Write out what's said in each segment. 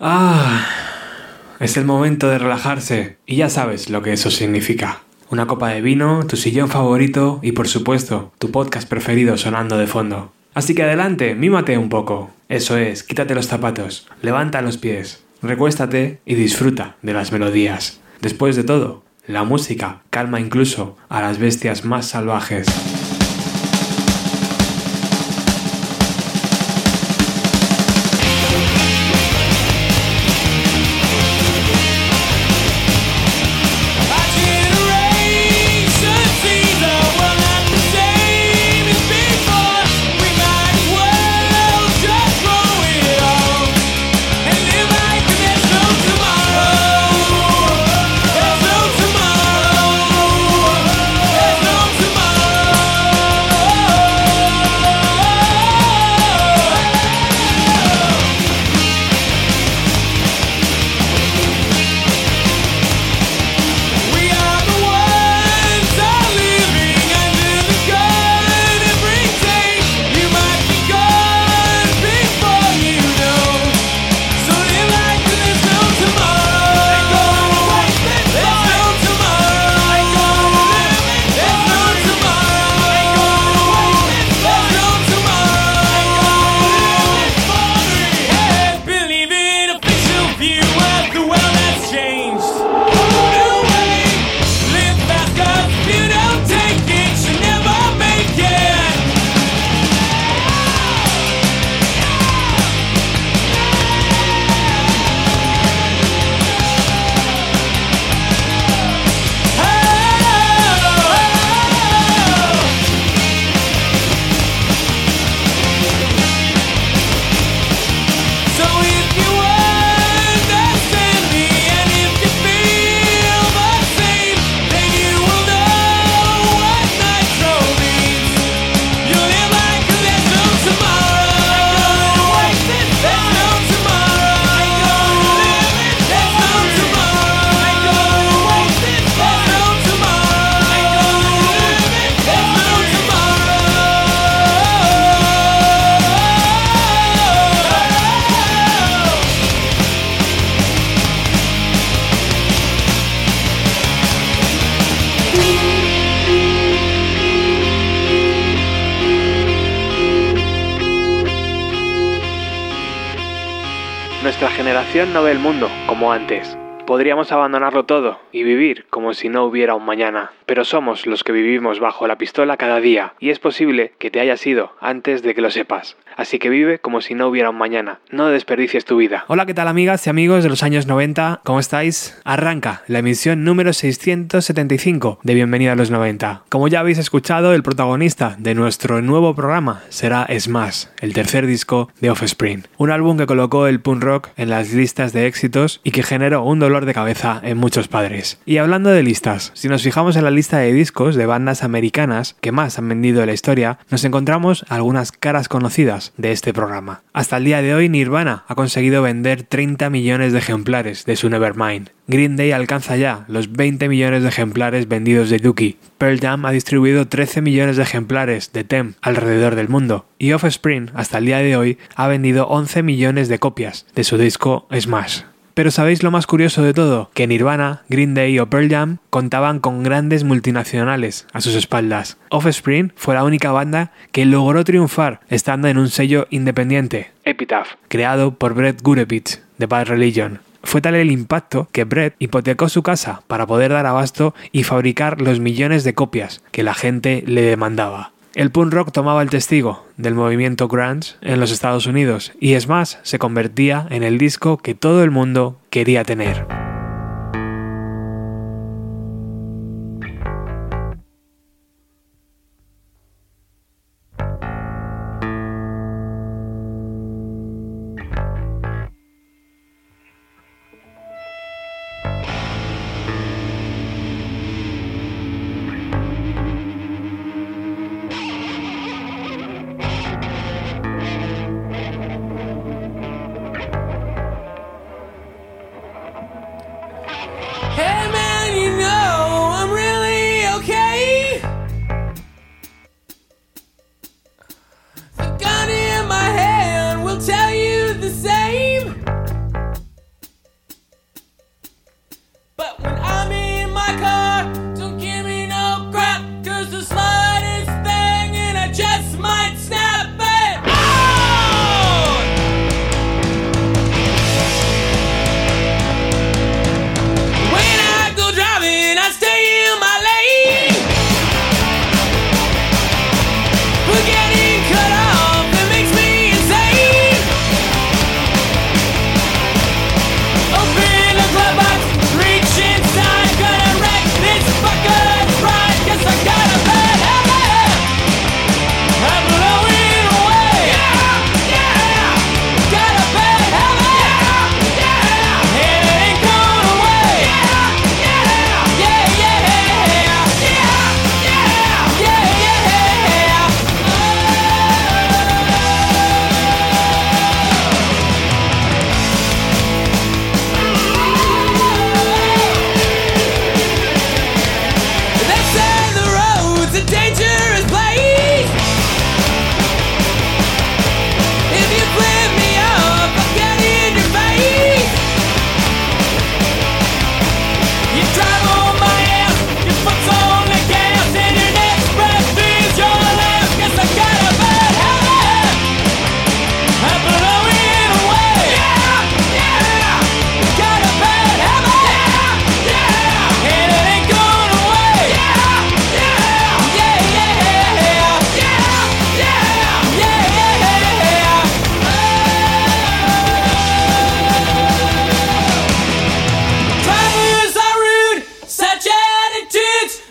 Ah, es el momento de relajarse y ya sabes lo que eso significa. Una copa de vino, tu sillón favorito y por supuesto tu podcast preferido sonando de fondo. Así que adelante, mímate un poco. Eso es, quítate los zapatos, levanta los pies, recuéstate y disfruta de las melodías. Después de todo, la música calma incluso a las bestias más salvajes. Generación no ve el mundo como antes. Podríamos abandonarlo todo y vivir como si no hubiera un mañana, pero somos los que vivimos bajo la pistola cada día y es posible que te hayas ido antes de que lo sepas. Así que vive como si no hubiera un mañana, no desperdicies tu vida. Hola, ¿qué tal amigas y amigos de los años 90? ¿Cómo estáis? Arranca la emisión número 675 de Bienvenida a los 90. Como ya habéis escuchado, el protagonista de nuestro nuevo programa será Smash, el tercer disco de Offspring, un álbum que colocó el punk rock en las listas de éxitos y que generó un dolor de cabeza en muchos padres. Y hablando de listas, si nos fijamos en la lista de discos de bandas americanas que más han vendido en la historia, nos encontramos algunas caras conocidas de este programa. Hasta el día de hoy Nirvana ha conseguido vender 30 millones de ejemplares de su Nevermind. Green Day alcanza ya los 20 millones de ejemplares vendidos de Dookie. Pearl Jam ha distribuido 13 millones de ejemplares de Tem alrededor del mundo. Y Offspring, hasta el día de hoy, ha vendido 11 millones de copias de su disco Smash. Pero ¿sabéis lo más curioso de todo? Que Nirvana, Green Day o Pearl Jam contaban con grandes multinacionales a sus espaldas. Offspring fue la única banda que logró triunfar estando en un sello independiente, Epitaph, creado por Brett Gurewitz de Bad Religion. Fue tal el impacto que Brett hipotecó su casa para poder dar abasto y fabricar los millones de copias que la gente le demandaba. El punk rock tomaba el testigo del movimiento grunge en los Estados Unidos y es más, se convertía en el disco que todo el mundo quería tener.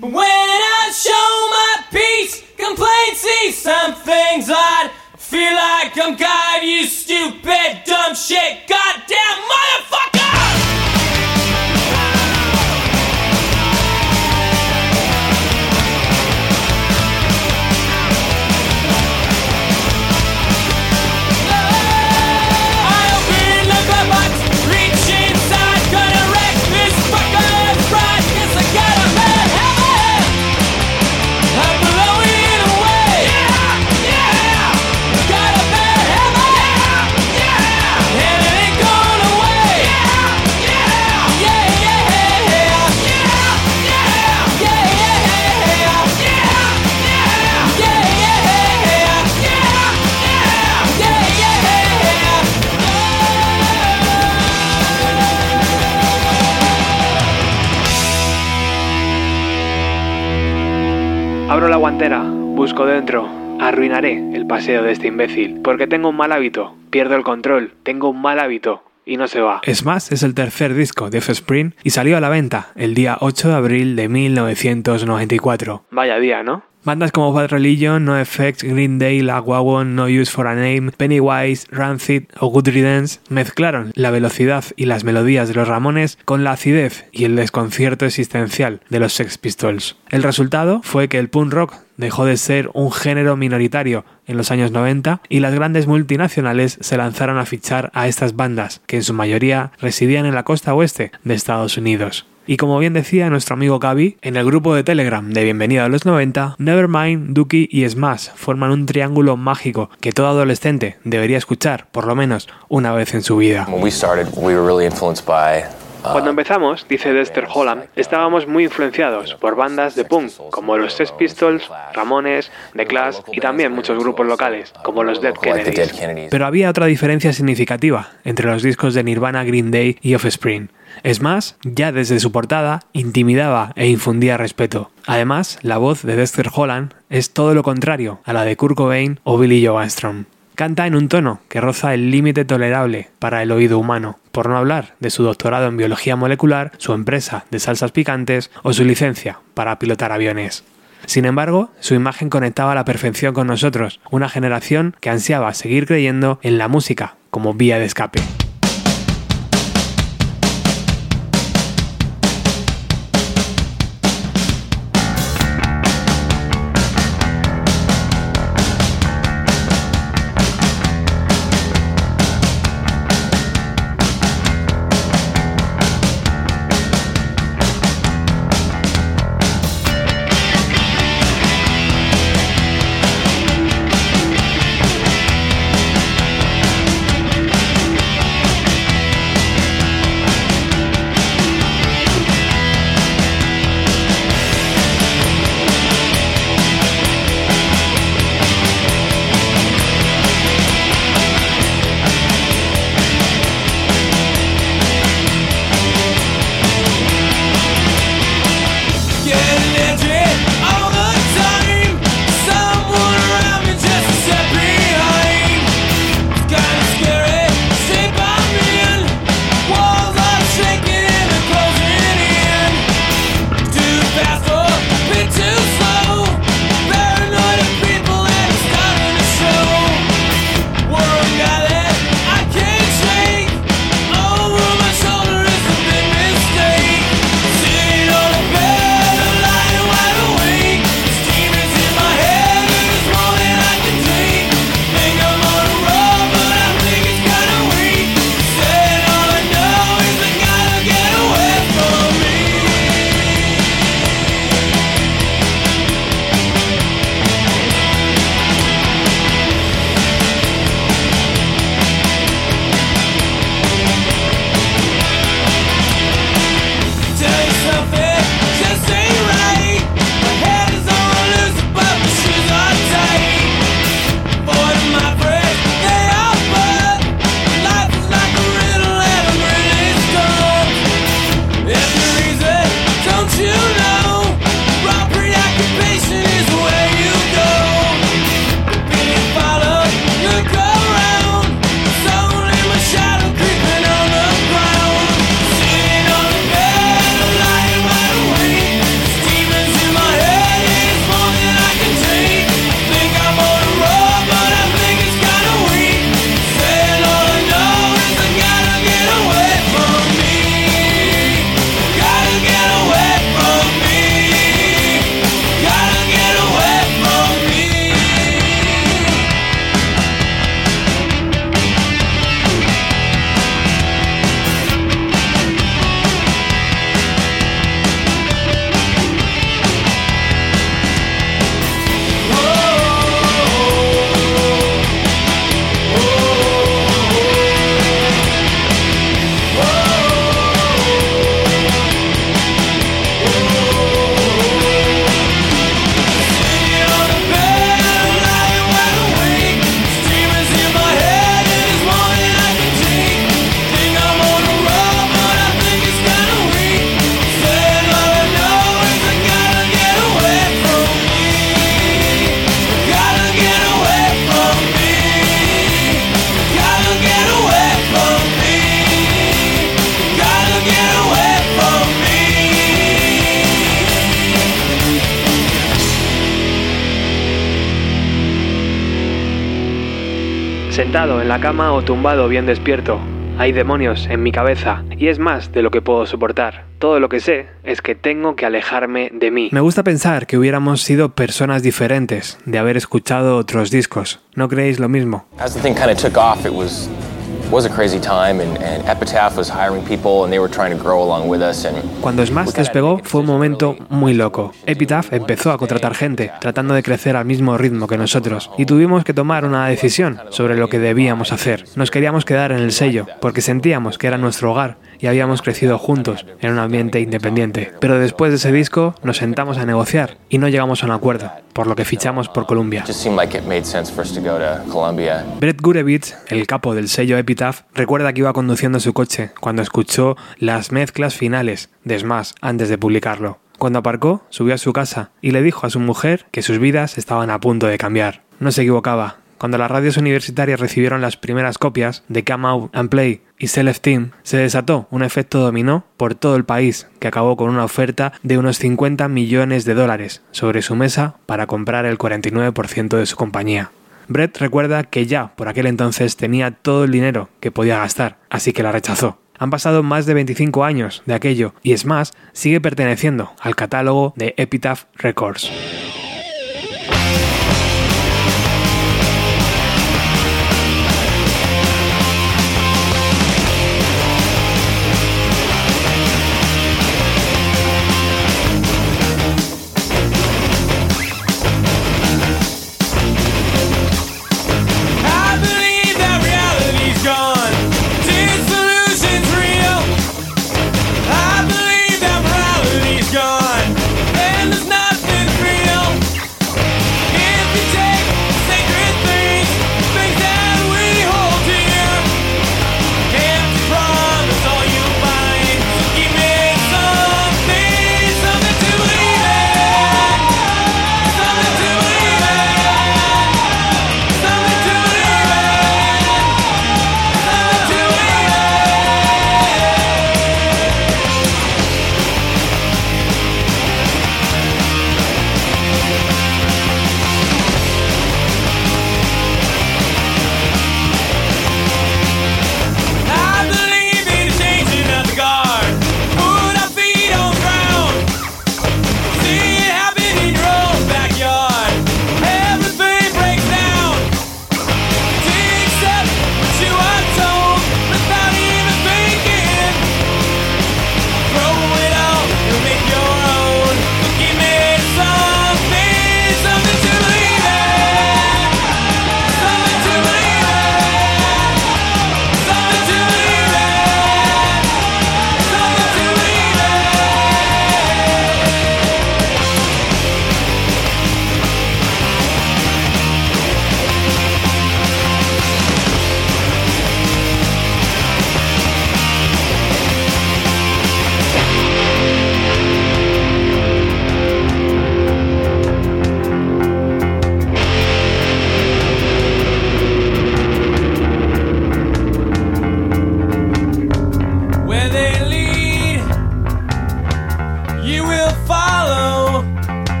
But when I show my peace, complain, see some things i feel like I'm God, you stupid, dumb shit, goddamn motherfucker! Abro la guantera, busco dentro, arruinaré el paseo de este imbécil, porque tengo un mal hábito, pierdo el control, tengo un mal hábito y no se va. Es más, es el tercer disco de Offspring y salió a la venta el día 8 de abril de 1994. Vaya día, ¿no? Bandas como Bad Religion, No Effects, Green Day, La No Use for a Name, Pennywise, Rancid o Good Riddance mezclaron la velocidad y las melodías de los Ramones con la acidez y el desconcierto existencial de los Sex Pistols. El resultado fue que el punk rock dejó de ser un género minoritario en los años 90 y las grandes multinacionales se lanzaron a fichar a estas bandas, que en su mayoría residían en la costa oeste de Estados Unidos. Y como bien decía nuestro amigo Gaby, en el grupo de Telegram de Bienvenido a los 90, Nevermind, Dookie y Smash forman un triángulo mágico que todo adolescente debería escuchar por lo menos una vez en su vida. Uh, Cuando empezamos, dice Dexter Holland, estábamos muy influenciados por bandas de punk como los Sex Pistols, Ramones, The Clash y también muchos grupos locales como los Dead. Kennedys. Pero había otra diferencia significativa entre los discos de Nirvana, Green Day y Offspring. Es más, ya desde su portada intimidaba e infundía respeto. Además, la voz de Dexter Holland es todo lo contrario a la de Kurt Cobain o Billy Joe Armstrong. Canta en un tono que roza el límite tolerable para el oído humano, por no hablar de su doctorado en biología molecular, su empresa de salsas picantes o su licencia para pilotar aviones. Sin embargo, su imagen conectaba a la perfección con nosotros, una generación que ansiaba seguir creyendo en la música como vía de escape. Sentado en la cama o tumbado bien despierto, hay demonios en mi cabeza y es más de lo que puedo soportar. Todo lo que sé es que tengo que alejarme de mí. Me gusta pensar que hubiéramos sido personas diferentes de haber escuchado otros discos. ¿No creéis lo mismo? As the thing kind of took off, it was was a crazy time, and, and Epitaph was hiring people, and they were trying to grow along with us. And Cuando Smash despegó fue un momento muy loco. Epitaph empezó a contratar gente, tratando de crecer al mismo ritmo que nosotros, y tuvimos que tomar una decisión sobre lo que debíamos hacer. Nos queríamos quedar en el sello, porque sentíamos que era nuestro hogar y habíamos crecido juntos en un ambiente independiente. Pero después de ese disco nos sentamos a negociar y no llegamos a un acuerdo, por lo que fichamos por Columbia. Brett Gurevitz, el capo del sello Epitaph, recuerda que iba conduciendo su coche cuando escuchó las mezclas finales de Smash antes de publicarlo. Cuando aparcó, subió a su casa y le dijo a su mujer que sus vidas estaban a punto de cambiar. No se equivocaba. Cuando las radios universitarias recibieron las primeras copias de Come Out and Play y Self Team, se desató un efecto dominó por todo el país que acabó con una oferta de unos 50 millones de dólares sobre su mesa para comprar el 49% de su compañía. Brett recuerda que ya por aquel entonces tenía todo el dinero que podía gastar, así que la rechazó. Han pasado más de 25 años de aquello y Smash sigue perteneciendo al catálogo de Epitaph Records.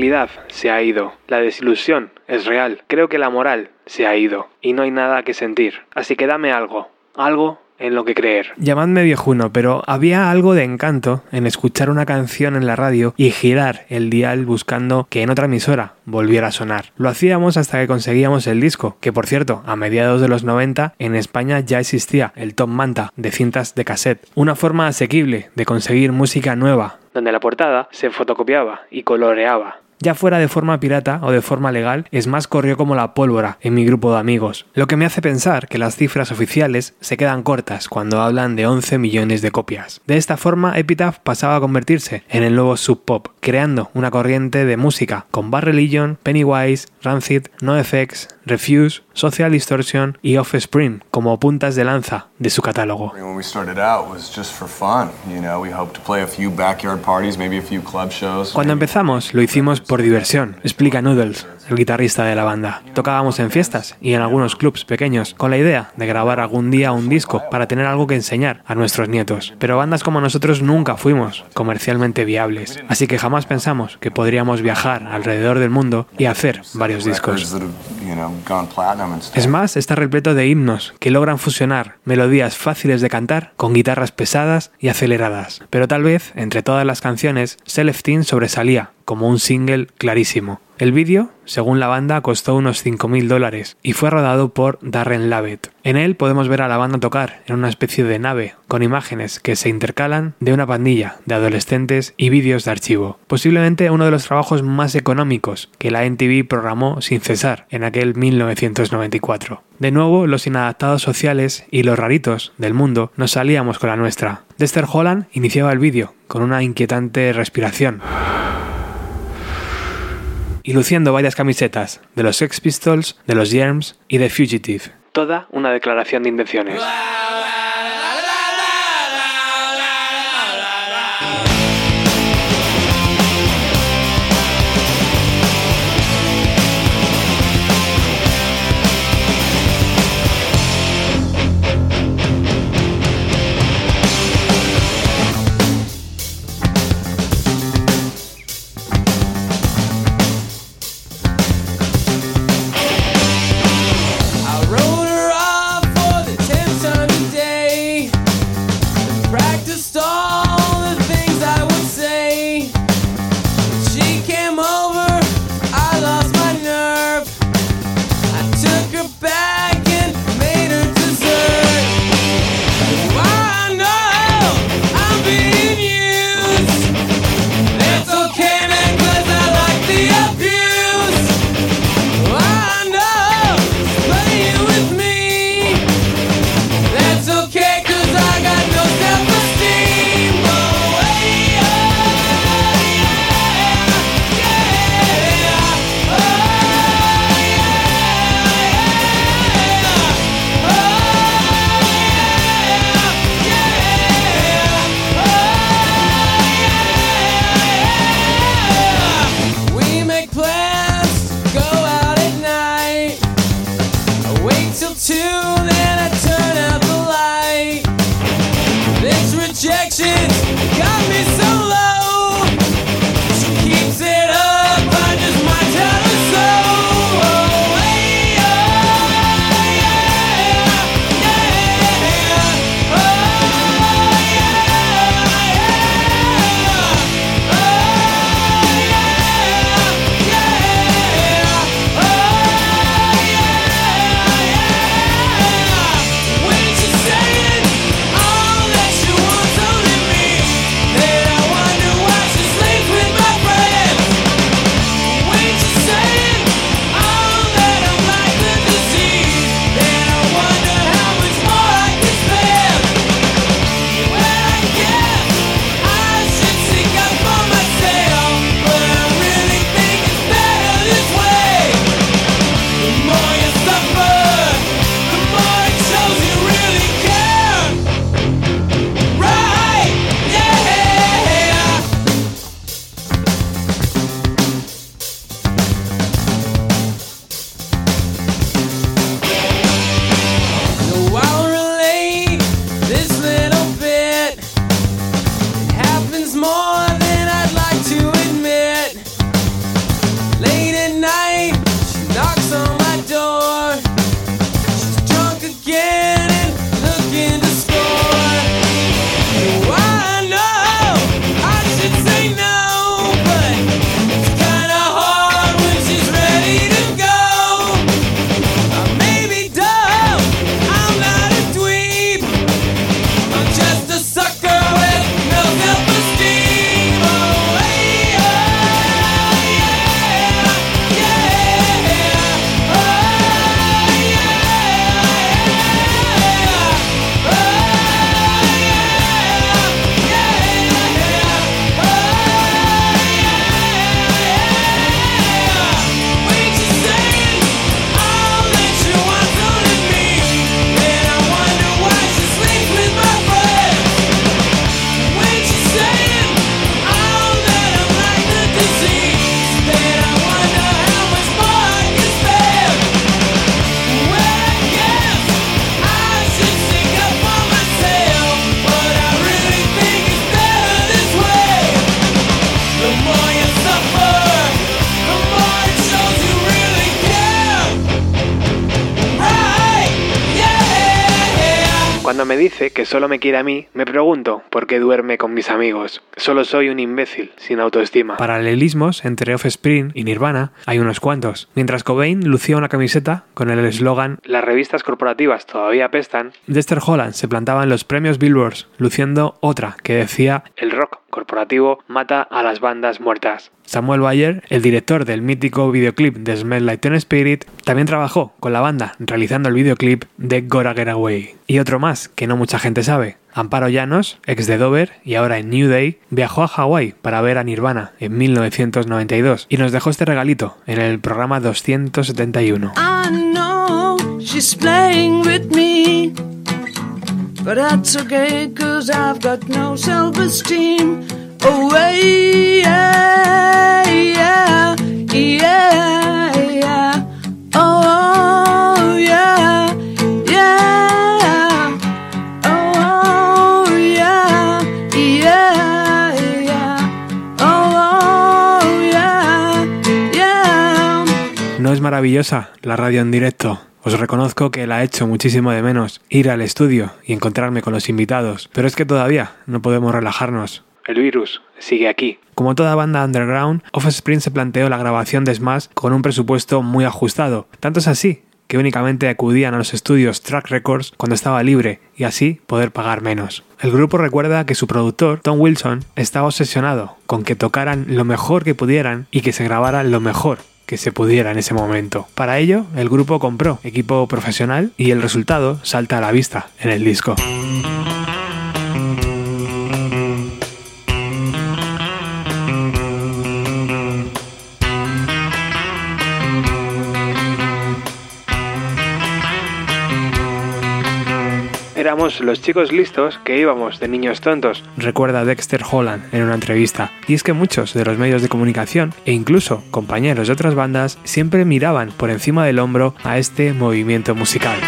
Realidad se ha ido, la desilusión es real, creo que la moral se ha ido y no hay nada que sentir. Así que dame algo, algo en lo que creer. Llamadme viejuno, pero había algo de encanto en escuchar una canción en la radio y girar el dial buscando que en otra emisora volviera a sonar. Lo hacíamos hasta que conseguíamos el disco, que por cierto, a mediados de los 90 en España ya existía el Top Manta de cintas de cassette, una forma asequible de conseguir música nueva. Donde la portada se fotocopiaba y coloreaba. Ya fuera de forma pirata o de forma legal, es más corrió como la pólvora en mi grupo de amigos, lo que me hace pensar que las cifras oficiales se quedan cortas cuando hablan de 11 millones de copias. De esta forma, Epitaph pasaba a convertirse en el nuevo sub pop, creando una corriente de música con Bad Religion, Pennywise, Rancid, NoFX, Refuse, Social Distortion y Offspring como puntas de lanza de su catálogo. When we started out was just for fun, you know, we hoped to play a few backyard parties, maybe a few club shows. Cuando empezamos lo hicimos por diversión, explica Noodles, el guitarrista de la banda. Tocábamos en fiestas y en algunos clubs pequeños, con la idea de grabar algún día un disco para tener algo que enseñar a nuestros nietos. Pero bandas como nosotros nunca fuimos comercialmente viables, así que jamás pensamos que podríamos viajar alrededor del mundo y hacer varios discos. Es más, está repleto de himnos que logran fusionar melodías fáciles de cantar con guitarras pesadas y aceleradas. Pero tal vez, entre todas las canciones, Celestine sobresalía como un single clarísimo. El vídeo, según la banda, costó unos 5.000 dólares y fue rodado por Darren Lavitt. En él podemos ver a la banda tocar en una especie de nave con imágenes que se intercalan de una pandilla de adolescentes y vídeos de archivo. Posiblemente uno de los trabajos más económicos que la NTV programó sin cesar en aquel 1994. De nuevo, los inadaptados sociales y los raritos del mundo nos salíamos con la nuestra. Dexter Holland iniciaba el vídeo con una inquietante respiración y luciendo varias camisetas de los Sex Pistols, de los Germs y de Fugitive. Toda una declaración de intenciones. I to que solo me quiere a mí, me pregunto por qué duerme con mis amigos. Solo soy un imbécil, sin autoestima. Paralelismos entre Offspring y Nirvana hay unos cuantos. Mientras Cobain lucía una camiseta con el eslogan Las revistas corporativas todavía apestan, Dexter Holland se plantaba en los premios Billboards luciendo otra que decía el rock corporativo mata a las bandas muertas. Samuel Bayer, el director del mítico videoclip de Smell Like Teen Spirit, también trabajó con la banda realizando el videoclip de Gora Get Away. Y otro más que no mucha gente sabe. Amparo Llanos, ex de Dover y ahora en New Day, viajó a Hawái para ver a Nirvana en 1992 y nos dejó este regalito en el programa 271. I know she's playing with me. But that's okay, cause I've got no self ¿No es maravillosa la radio en directo? Os reconozco que la he hecho muchísimo de menos ir al estudio y encontrarme con los invitados, pero es que todavía no podemos relajarnos. El virus sigue aquí. Como toda banda underground, Offspring se planteó la grabación de Smash con un presupuesto muy ajustado. Tanto es así que únicamente acudían a los estudios Track Records cuando estaba libre y así poder pagar menos. El grupo recuerda que su productor, Tom Wilson, estaba obsesionado con que tocaran lo mejor que pudieran y que se grabara lo mejor que se pudiera en ese momento. Para ello, el grupo compró equipo profesional y el resultado salta a la vista en el disco. Éramos los chicos listos que íbamos de niños tontos. recuerda Dexter Holland en una entrevista. Y es que muchos de los medios de comunicación e incluso compañeros de otras bandas siempre miraban por encima del hombro a este movimiento musical.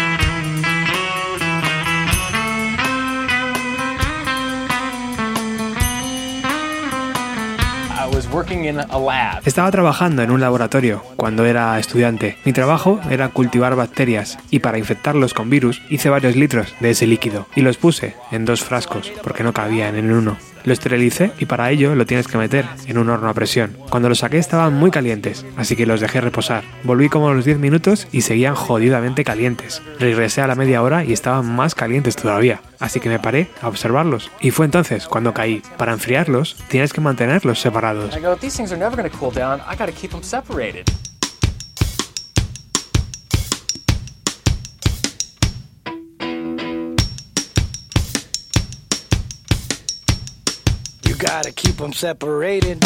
Estaba trabajando en un laboratorio cuando era estudiante. Mi trabajo era cultivar bacterias y para infectarlos con virus hice varios litros de ese líquido y los puse en dos frascos porque no cabían en uno. Lo esterilicé y para ello lo tienes que meter en un horno a presión. Cuando los saqué estaban muy calientes, así que los dejé reposar. Volví como a los 10 minutos y seguían jodidamente calientes. Regresé a la media hora y estaban más calientes todavía, así que me paré a observarlos. Y fue entonces cuando caí. Para enfriarlos tienes que mantenerlos separados. Gotta keep them separated.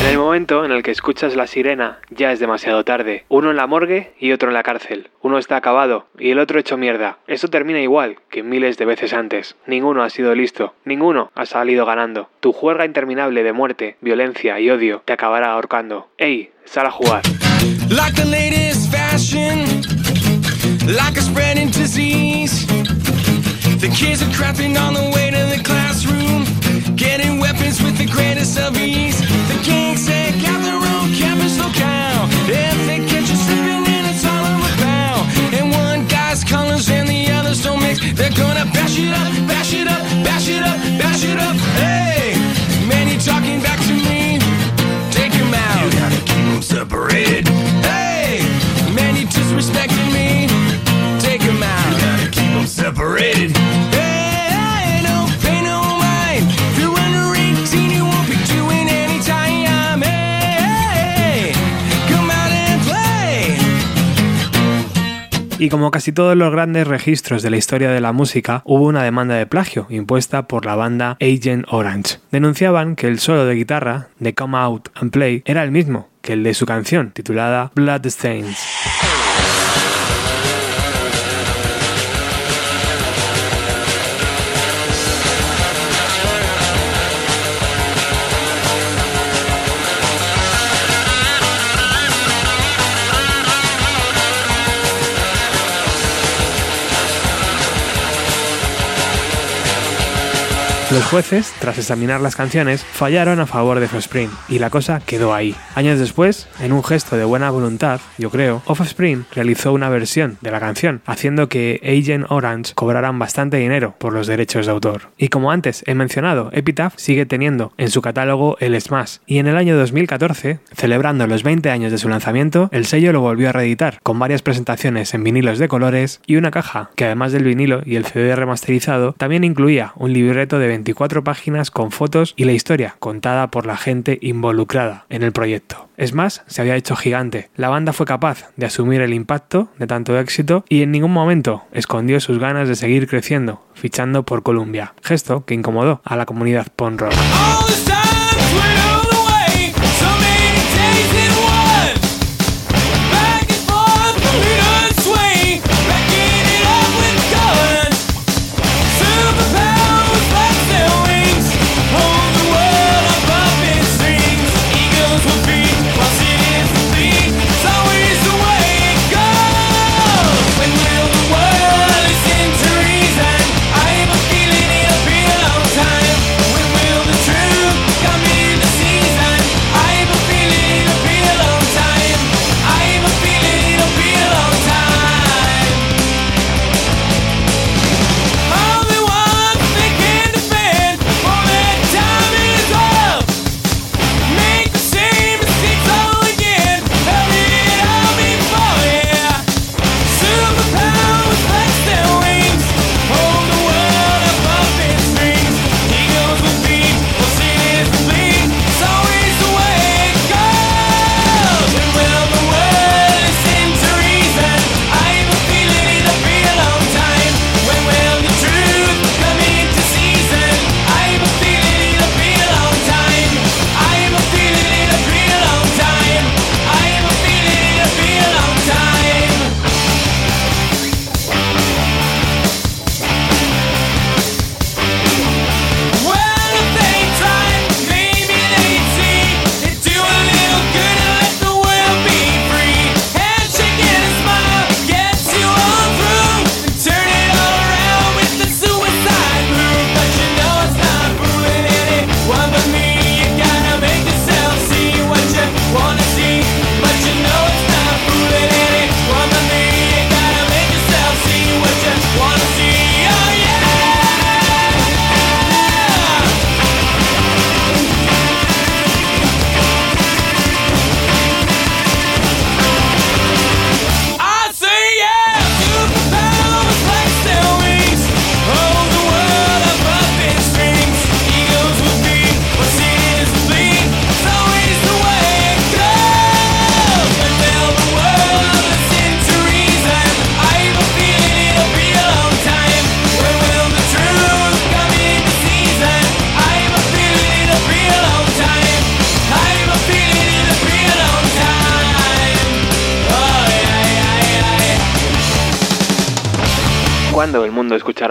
En el momento en el que escuchas la sirena, ya es demasiado tarde. Uno en la morgue y otro en la cárcel. Uno está acabado y el otro hecho mierda. Esto termina igual que miles de veces antes. Ninguno ha sido listo. Ninguno ha salido ganando. Tu juerga interminable de muerte, violencia y odio te acabará ahorcando. ¡Ey! Sal a jugar. Like the latest fashion, like a spreading disease. The kids are crapping on the way to the classroom, getting weapons with the greatest of ease. The king said, gather round campus locale. If they catch you slipping in, it's all over bow. And one guy's colors and the others don't mix. They're gonna bash it up, bash it up, bash it up, bash man, you disrespecting me. Take him out. You gotta keep them separated. Hey, hey, no pay no mind. If you're under 18, you won't be doing any time. Hey, hey, come out and play. Y como casi todos los grandes registros de la historia de la música, hubo una demanda de plagio impuesta por la banda Agent Orange. Denunciaban que el solo de guitarra de Come Out and Play era el mismo que el de su canción titulada Bloodstains. Los jueces, tras examinar las canciones, fallaron a favor de Offspring y la cosa quedó ahí. Años después, en un gesto de buena voluntad, yo creo, Offspring realizó una versión de la canción, haciendo que Agent Orange cobraran bastante dinero por los derechos de autor. Y como antes he mencionado, Epitaph sigue teniendo en su catálogo el Smash, y en el año 2014, celebrando los 20 años de su lanzamiento, el sello lo volvió a reeditar, con varias presentaciones en vinilos de colores y una caja que además del vinilo y el CD remasterizado, también incluía un libreto de 24 páginas con fotos y la historia contada por la gente involucrada en el proyecto. Es más, se había hecho gigante. La banda fue capaz de asumir el impacto de tanto éxito y en ningún momento escondió sus ganas de seguir creciendo, fichando por Columbia, gesto que incomodó a la comunidad punk rock.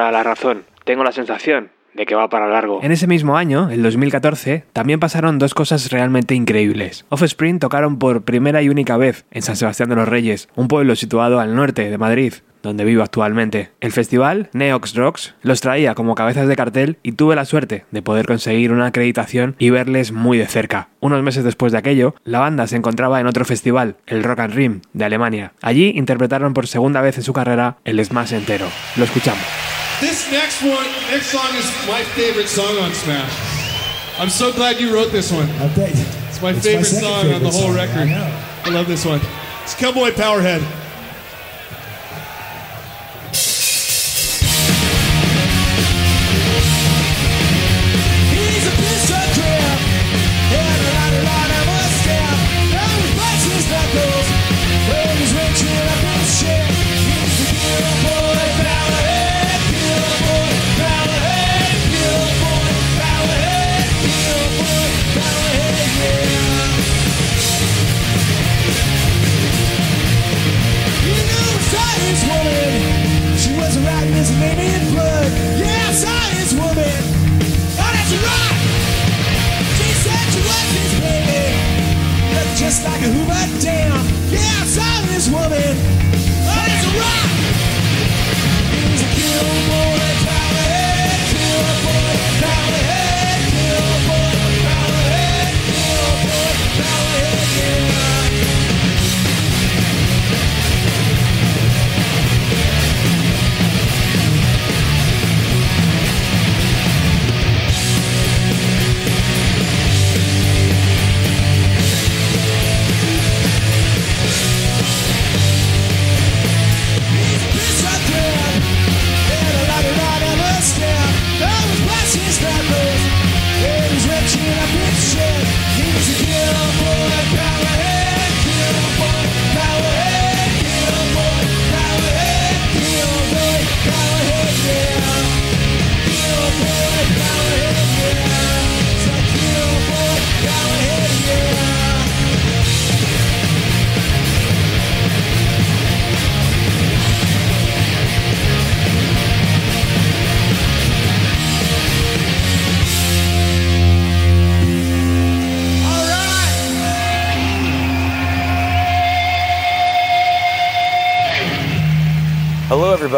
La razón? Tengo la sensación de que va para largo. En ese mismo año, el 2014, también pasaron dos cosas realmente increíbles. Offspring tocaron por primera y única vez en San Sebastián de los Reyes, un pueblo situado al norte de Madrid, donde vivo actualmente. El festival, Neox Rocks, los traía como cabezas de cartel y tuve la suerte de poder conseguir una acreditación y verles muy de cerca. Unos meses después de aquello, la banda se encontraba en otro festival, el Rock and Rim, de Alemania. Allí interpretaron por segunda vez en su carrera el Smash entero. Lo escuchamos. This next one, next song is my favorite song on Smash. I'm so glad you wrote this one. I bet. It's my It's my favorite second song on the favorite whole song, record. I know. I love this one. It's Cowboy Powerhead.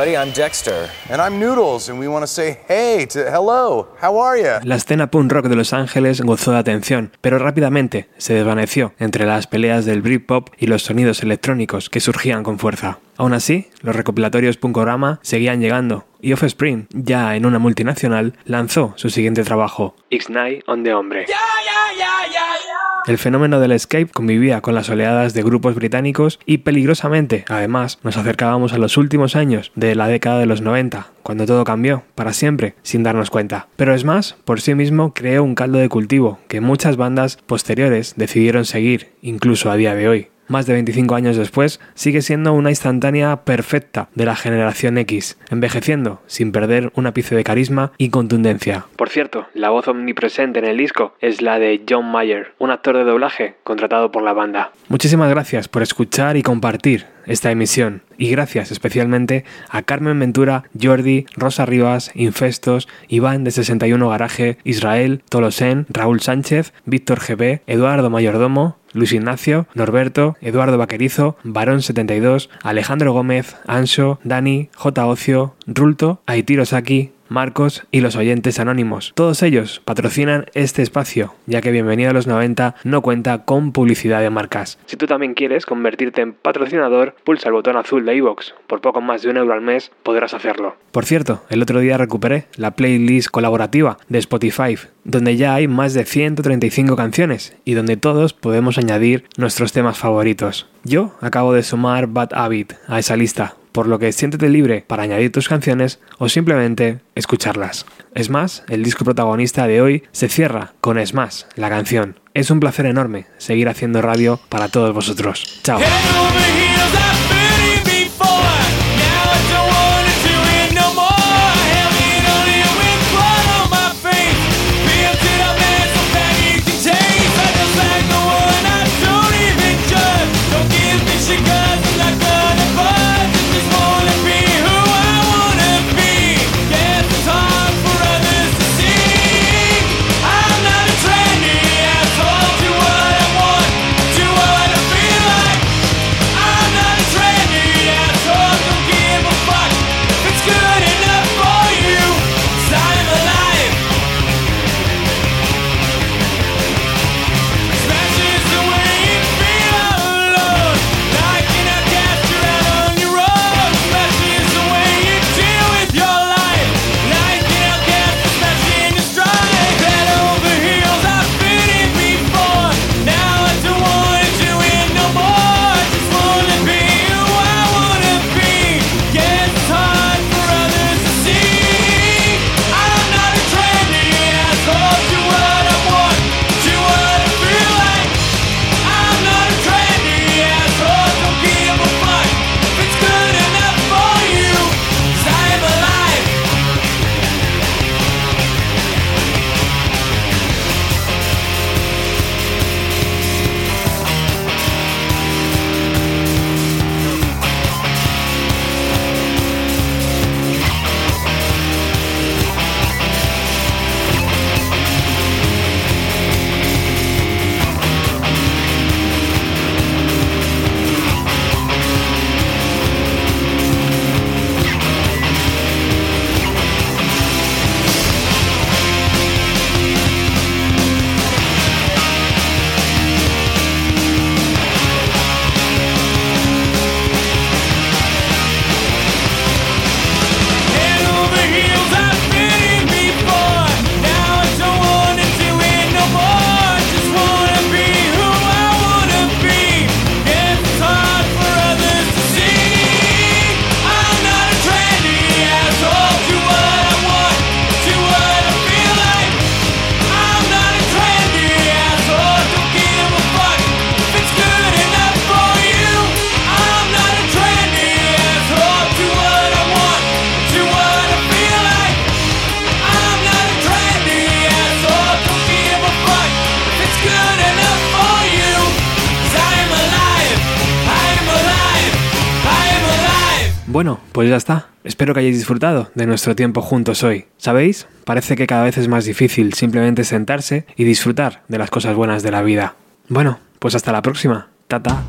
Everybody. I'm Dexter. And I'm Noodles, and we want to say hey to hello. How are you? La escena punk rock de Los Ángeles gozó de atención, pero rápidamente se desvaneció entre las peleas del Britpop y los sonidos electrónicos que surgían con fuerza. Aún así, los recopilatorios Punkorama seguían llegando, y Offspring, ya en una multinacional, lanzó su siguiente trabajo. X-Night on the Hombre. El fenómeno del escape convivía con las oleadas de grupos británicos y peligrosamente, además, nos acercábamos a los últimos años de la década de los 90, cuando todo cambió, para siempre, sin darnos cuenta. Pero es más, por sí mismo creó un caldo de cultivo que muchas bandas posteriores decidieron seguir, incluso a día de hoy. Más de 25 años después, sigue siendo una instantánea perfecta de la generación X, envejeciendo sin perder un ápice de carisma y contundencia. Por cierto, la voz omnipresente en el disco es la de John Mayer, un actor de doblaje contratado por la banda. Muchísimas gracias por escuchar y compartir esta emisión. Y gracias especialmente a Carmen Ventura, Jordi, Rosa Rivas, Infestos, Iván de 61 Garaje, Israel, Tolosen, Raúl Sánchez, Víctor GB, Eduardo Mayordomo, Luis Ignacio, Norberto, Eduardo Vaquerizo, Barón 72, Alejandro Gómez, Anso, Dani, J. Ocio, Rulto, Aitiro Saki, Marcos y los oyentes anónimos. Todos ellos patrocinan este espacio, ya que Bienvenido a los 90 no cuenta con publicidad de marcas. Si tú también quieres convertirte en patrocinador, pulsa el botón azul de iVoox. Por poco más de un euro al mes podrás hacerlo. Por cierto, el otro día recuperé la playlist colaborativa de Spotify, donde ya hay más de 135 canciones y donde todos podemos añadir nuestros temas favoritos. Yo acabo de sumar Bad Habit a esa lista, por lo que siéntete libre para añadir tus canciones o simplemente escucharlas. Es más, el disco protagonista de hoy se cierra con Es más, la canción. Es un placer enorme seguir haciendo radio para todos vosotros. Chao. Pues ya está. Espero que hayáis disfrutado de nuestro tiempo juntos hoy. ¿Sabéis? Parece que cada vez es más difícil simplemente sentarse y disfrutar de las cosas buenas de la vida. Bueno, pues hasta la próxima. Tata.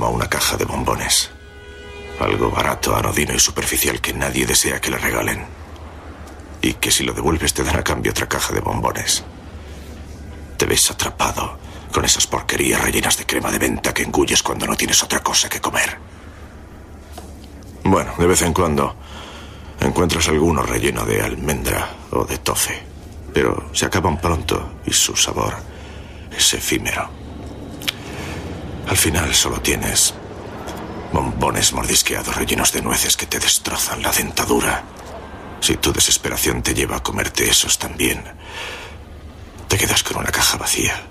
Como una caja de bombones. Algo barato, anodino y superficial que nadie desea que le regalen. Y que si lo devuelves te dan a cambio otra caja de bombones. Te ves atrapado con esas porquerías rellenas de crema de venta que engulles cuando no tienes otra cosa que comer. Bueno, de vez en cuando encuentras alguno relleno de almendra o de tofe, pero se acaban pronto y su sabor es efímero. Al final solo tienes bombones mordisqueados rellenos de nueces que te destrozan la dentadura. Si tu desesperación te lleva a comerte esos también, te quedas con una caja vacía,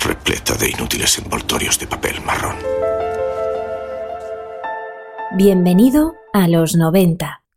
repleta de inútiles envoltorios de papel marrón. Bienvenido a los 90.